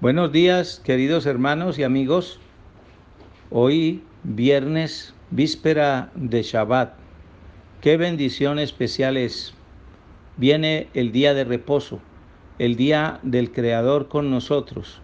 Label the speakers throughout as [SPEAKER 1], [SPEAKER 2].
[SPEAKER 1] Buenos días, queridos hermanos y amigos. Hoy, viernes, víspera de Shabbat. Qué bendición especial es. Viene el día de reposo, el día del Creador con nosotros,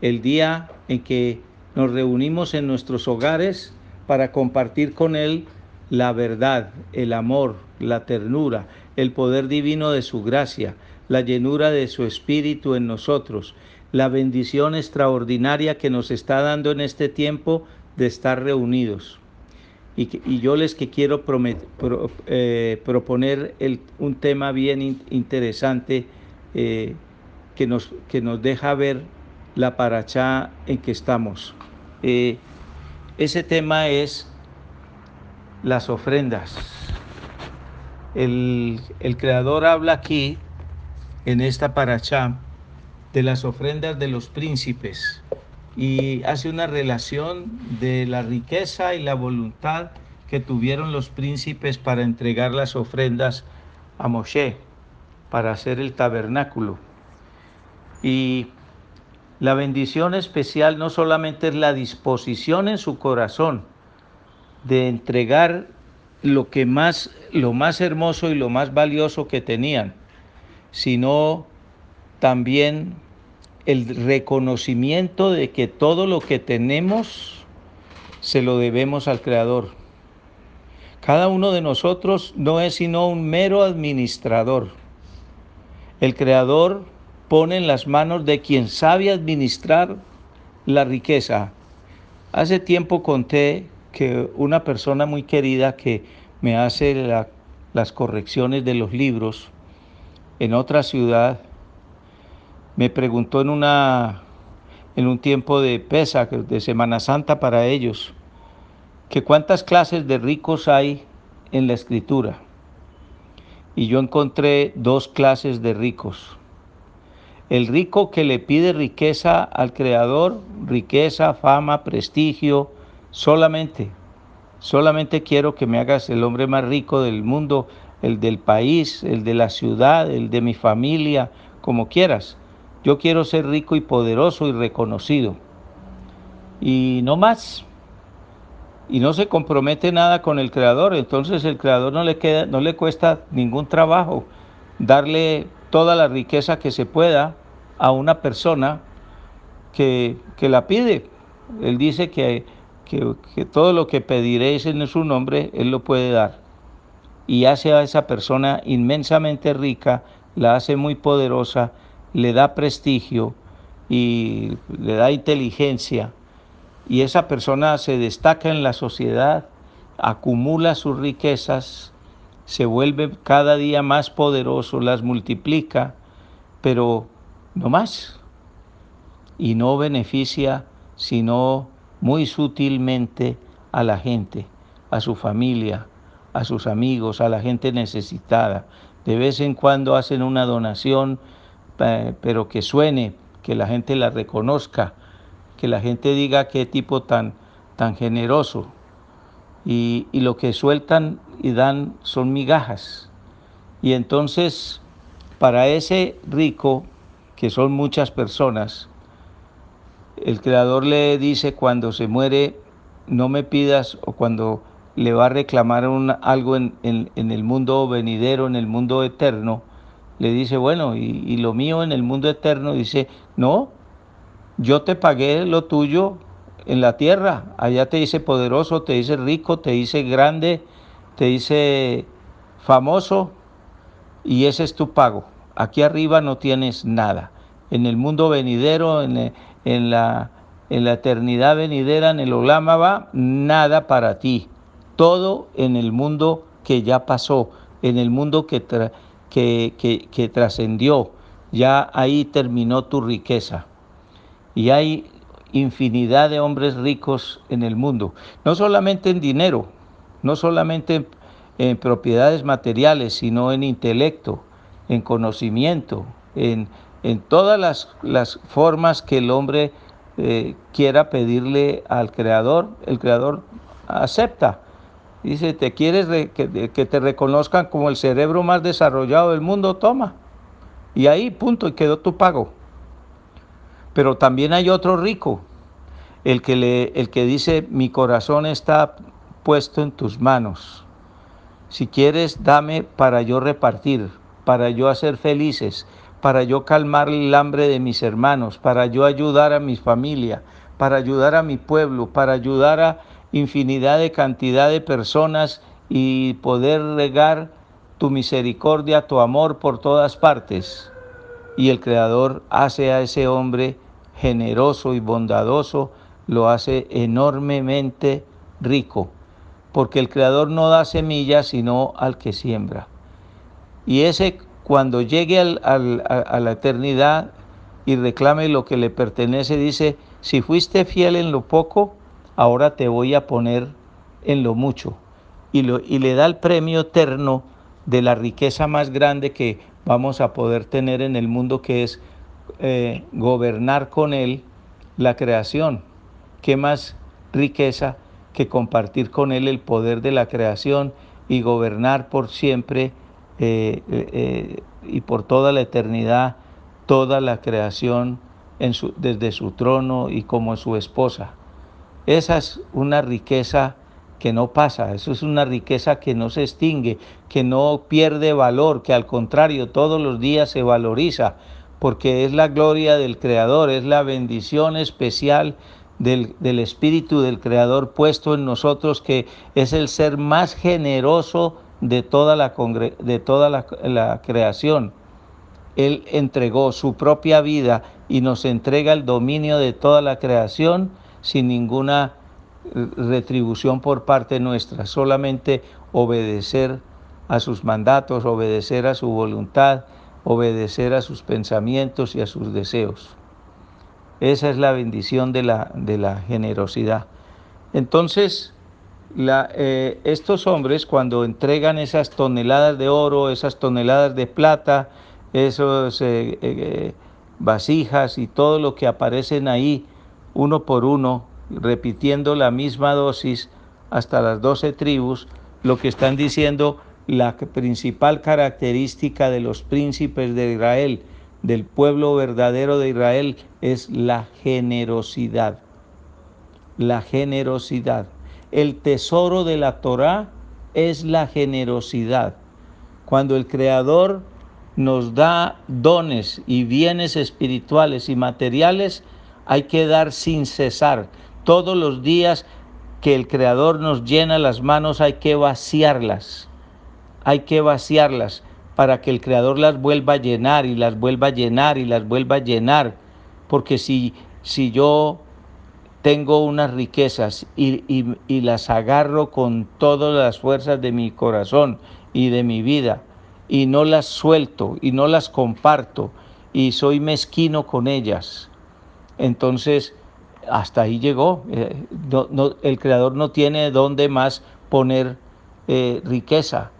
[SPEAKER 1] el día en que nos reunimos en nuestros hogares para compartir con Él la verdad, el amor, la ternura, el poder divino de su gracia, la llenura de su espíritu en nosotros, la bendición extraordinaria que nos está dando en este tiempo de estar reunidos. Y, yo les que quiero eh, proponer un tema bien interesante eh, que, nos, que nos deja ver la paracha en que estamos. Eh, ese tema es las ofrendas. El, Creador habla aquí, en esta paracha, de las ofrendas de los príncipes y hace una relación de la riqueza y la voluntad que tuvieron los príncipes para entregar las ofrendas a Moshe, para hacer el tabernáculo. Y la bendición especial no solamente es la disposición en su corazón de entregar lo que más lo más hermoso y lo más valioso que tenían, sino también el reconocimiento de que todo lo que tenemos se lo debemos al Creador. Cada uno de nosotros no es sino un mero administrador. El Creador pone en las manos de quien sabe administrar la riqueza. Hace tiempo conté que una persona muy querida que me hace las correcciones de los libros en otra ciudad me preguntó en una en un tiempo de pesa de Semana Santa para ellos que cuántas clases de ricos hay en la escritura y yo encontré dos clases de ricos el rico que le pide riqueza al Creador, riqueza, fama, prestigio, solamente. Solamente quiero que me hagas el hombre más rico del mundo, el del país, el de la ciudad, el de mi familia, como quieras. Yo quiero ser rico y poderoso y reconocido. Y no más. Y no se compromete nada con el creador, entonces el creador no le queda no le cuesta ningún trabajo darle toda la riqueza que se pueda a una persona que, la pide. Él dice que, que, todo lo que pediréis en su nombre, Él lo puede dar. Y hace a esa persona inmensamente rica, la hace muy poderosa, le da prestigio y le da inteligencia. Y esa persona se destaca en la sociedad, acumula sus riquezas, se vuelve cada día más poderoso, las multiplica, pero no más. Y no beneficia sino muy sutilmente a la gente, a su familia, a sus amigos, a la gente necesitada. De vez en cuando hacen una donación, pero que suene, que la gente la reconozca, que la gente diga qué tipo tan, tan generoso. Y, lo que sueltan y dan son migajas. Y entonces, para ese rico, que son muchas personas, el Creador le dice cuando se muere, no me pidas, o cuando le va a reclamar algo en, el mundo venidero, en el mundo eterno, le dice, bueno, y, lo mío en el mundo eterno, dice, no, yo te pagué lo tuyo en la tierra, allá te dice poderoso, te dice rico, te dice grande, te dice famoso, y ese es tu pago. Aquí arriba no tienes nada. En el mundo venidero, en, la, en la eternidad venidera, en el Olama va, nada para ti. Todo en el mundo que ya pasó, en el mundo que, que, que trascendió. Ya ahí terminó tu riqueza. Y hay infinidad de hombres ricos en el mundo, no solamente en dinero, no solamente en propiedades materiales, sino en intelecto, en conocimiento, en, todas las, formas que el hombre eh, quiera pedirle al Creador, el Creador acepta. Dice, ¿te quieres que, te reconozcan como el cerebro más desarrollado del mundo? Toma. Y ahí, punto, y quedó tu pago. Pero también hay otro rico, el que, el que dice, mi corazón está puesto en tus manos. Si quieres, dame para yo repartir, para yo hacer felices, para yo calmar el hambre de mis hermanos, para yo ayudar a mi familia, para ayudar a mi pueblo, para ayudar a infinidad de cantidad de personas y poder regar tu misericordia, tu amor por todas partes. Y el Creador hace a ese hombre generoso y bondadoso, lo hace enormemente rico porque el Creador no da semillas sino al que siembra. Y ese cuando llegue a, la eternidad y reclame lo que le pertenece, dice, si fuiste fiel en lo poco, ahora te voy a poner en lo mucho. Y, y le da el premio eterno de la riqueza más grande que vamos a poder tener en el mundo, que es eh, gobernar con Él la creación. ¿Qué más riqueza que compartir con Él el poder de la creación y gobernar por siempre eh, eh, y por toda la eternidad toda la creación desde su trono y como su esposa. Esa es una riqueza que no pasa, eso es una riqueza que no se extingue, que no pierde valor, que al contrario todos los días se valoriza, porque es la gloria del Creador, es la bendición especial del, Espíritu del Creador puesto en nosotros, que es el ser más generoso de toda la, de toda la, creación. Él entregó su propia vida y nos entrega el dominio de toda la creación sin ninguna retribución por parte nuestra, solamente obedecer a sus mandatos, obedecer a su voluntad, obedecer a sus pensamientos y a sus deseos. Esa es la bendición de la, de la generosidad. Entonces, eh, estos hombres cuando entregan esas toneladas de oro, esas toneladas de plata, esos eh, eh, vasijas y todo lo que aparecen ahí, uno por uno, repitiendo la misma dosis hasta las doce tribus, lo que están diciendo la principal característica de los príncipes de Israel, del pueblo verdadero de Israel es la generosidad. La generosidad. El tesoro de la Torá es la generosidad. Cuando el Creador nos da dones y bienes espirituales y materiales, hay que dar sin cesar. Todos los días que el Creador nos llena las manos hay que vaciarlas. Hay que vaciarlas para que el Creador las vuelva a llenar y las vuelva a llenar y las vuelva a llenar. Porque si, si yo tengo unas riquezas y, y, las agarro con todas las fuerzas de mi corazón y de mi vida y no las suelto y no las comparto y soy mezquino con ellas, entonces hasta ahí llegó. Eh, el Creador no tiene dónde más poner eh, riqueza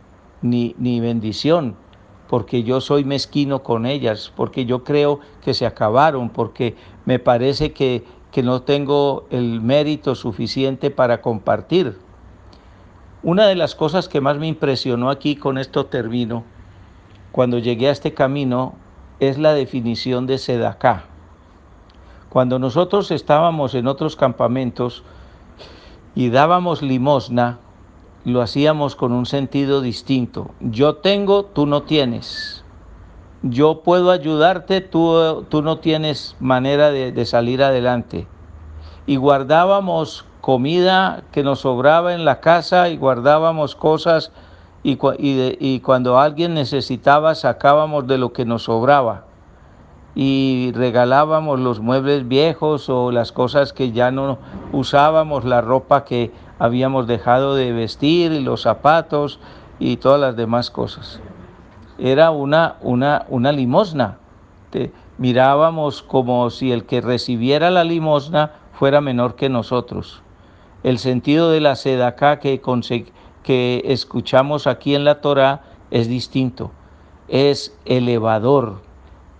[SPEAKER 1] ni, ni bendición porque yo soy mezquino con ellas, porque yo creo que se acabaron, porque me parece que, que no tengo el mérito suficiente para compartir. Una de las cosas que más me impresionó aquí, con esto termino, cuando llegué a este camino, es la definición de Sedacá. Cuando nosotros estábamos en otros campamentos y dábamos limosna, lo hacíamos con un sentido distinto. Yo tengo, tú no tienes. Yo puedo ayudarte, tú, tú no tienes manera de, salir adelante. Y guardábamos comida que nos sobraba en la casa y guardábamos cosas y, y cuando alguien necesitaba sacábamos de lo que nos sobraba y regalábamos los muebles viejos o las cosas que ya no usábamos, la ropa que habíamos dejado de vestir, los zapatos y todas las demás cosas. Era una, una, una limosna. mirábamos como si el que recibiera la limosna fuera menor que nosotros. El sentido de la sedacá que, que escuchamos aquí en la Torah es distinto. Es elevador,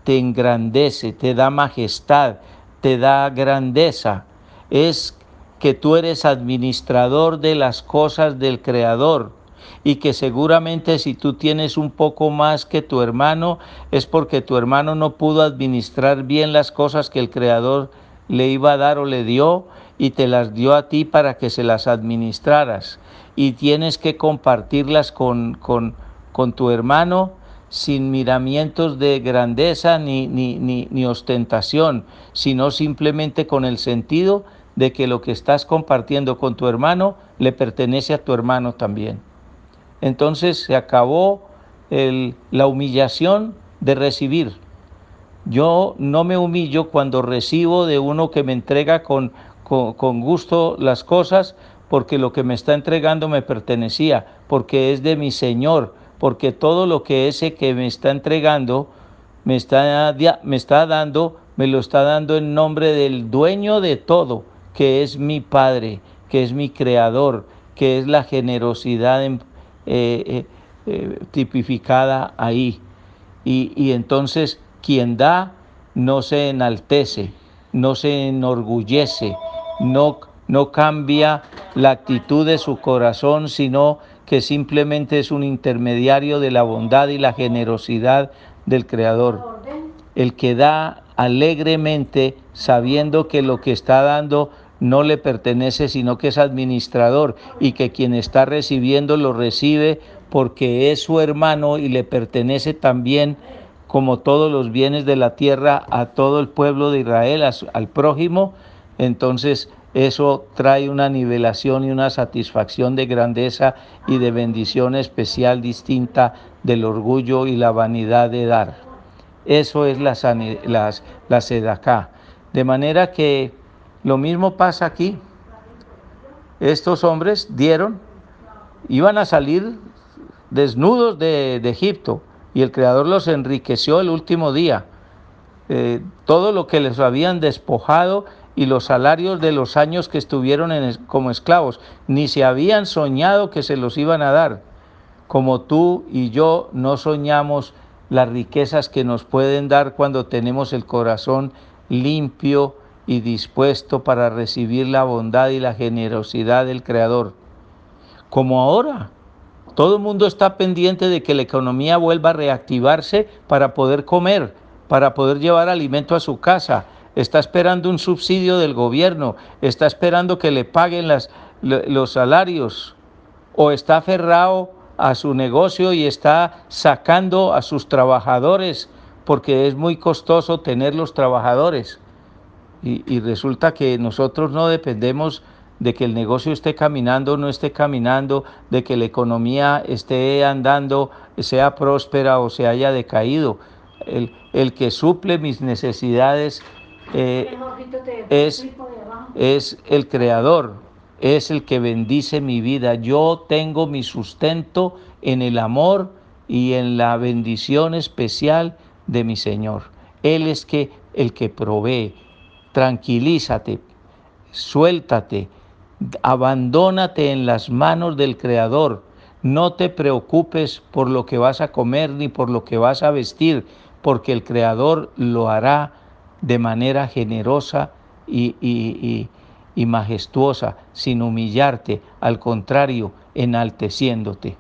[SPEAKER 1] te engrandece, te da majestad, te da grandeza. Es que tú eres administrador de las cosas del Creador y que seguramente si tú tienes un poco más que tu hermano es porque tu hermano no pudo administrar bien las cosas que el Creador le iba a dar o le dio y te las dio a ti para que se las administraras y tienes que compartirlas con, con, con tu hermano sin miramientos de grandeza ni, ni, ni, ostentación, sino simplemente con el sentido de que lo que estás compartiendo con tu hermano le pertenece a tu hermano también. Entonces se acabó la humillación de recibir. Yo no me humillo cuando recibo de uno que me entrega con, con gusto las cosas, porque lo que me está entregando me pertenecía, porque es de mi Señor, porque todo lo que ese que me está entregando me está, me está dando, me lo está dando en nombre del dueño de todo, que es mi Padre, que es mi Creador, que es la generosidad eh, eh, eh, tipificada ahí. Y, y entonces quien da no se enaltece, no se enorgullece, no, no cambia la actitud de su corazón, sino que simplemente es un intermediario de la bondad y la generosidad del Creador. El que da alegremente sabiendo que lo que está dando no le pertenece, sino que es administrador y que quien está recibiendo lo recibe porque es su hermano y le pertenece también como todos los bienes de la tierra a todo el pueblo de Israel, al prójimo, entonces eso trae una nivelación y una satisfacción de grandeza y de bendición especial distinta del orgullo y la vanidad de dar. Eso es la, la sedacá. De manera que lo mismo pasa aquí. Estos hombres dieron, iban a salir desnudos de, de Egipto y el Creador los enriqueció el último día. Eh, todo lo que les habían despojado y los salarios de los años que estuvieron como esclavos, ni se habían soñado que se los iban a dar, como tú y yo no soñamos las riquezas que nos pueden dar cuando tenemos el corazón limpio y dispuesto para recibir la bondad y la generosidad del Creador. Como ahora, todo el mundo está pendiente de que la economía vuelva a reactivarse para poder comer, para poder llevar alimento a su casa, está esperando un subsidio del gobierno, está esperando que le paguen las, los salarios o está aferrado a su negocio y está sacando a sus trabajadores porque es muy costoso tener los trabajadores. Y, y resulta que nosotros no dependemos de que el negocio esté caminando o no esté caminando, de que la economía esté andando, sea próspera o se haya decaído. El, el que suple mis necesidades eh, es, es el creador, es el que bendice mi vida. Yo tengo mi sustento en el amor y en la bendición especial de mi Señor. Él es que el que provee. Tranquilízate, suéltate, abandónate en las manos del Creador. No te preocupes por lo que vas a comer ni por lo que vas a vestir, porque el Creador lo hará de manera generosa y, majestuosa, sin humillarte, al contrario, enalteciéndote.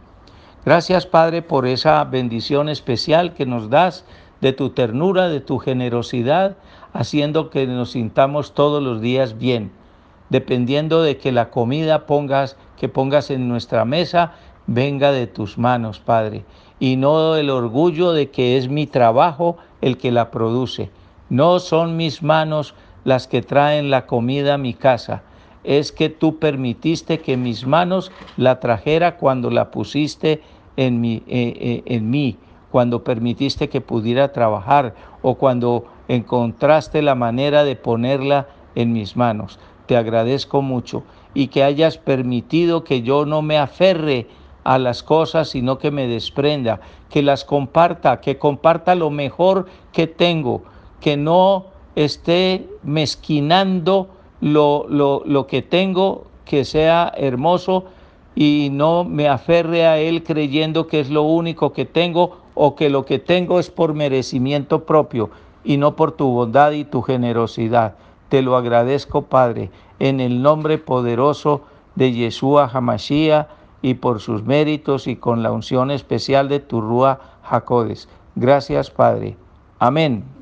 [SPEAKER 1] Gracias Padre por esa bendición especial que nos das de tu ternura, de tu generosidad, haciendo que nos sintamos todos los días bien, dependiendo de que la comida pongas, que pongas en nuestra mesa venga de tus manos, Padre, y no el orgullo de que es mi trabajo el que la produce, no son mis manos las que traen la comida a mi casa, es que tú permitiste que mis manos la trajera cuando la pusiste en, mi, eh, eh, en mí, cuando permitiste que pudiera trabajar o cuando encontraste la manera de ponerla en mis manos. Te agradezco mucho y que hayas permitido que yo no me aferre a las cosas, sino que me desprenda, que las comparta, que comparta lo mejor que tengo, que no esté mezquinando lo, lo, que tengo, que sea hermoso y no me aferre a él creyendo que es lo único que tengo o que lo que tengo es por merecimiento propio y no por tu bondad y tu generosidad. Te lo agradezco, Padre, en el nombre poderoso de Yeshua Hamashiach y por sus méritos y con la unción especial de tu Rúa Jacodes. Gracias, Padre. Amén.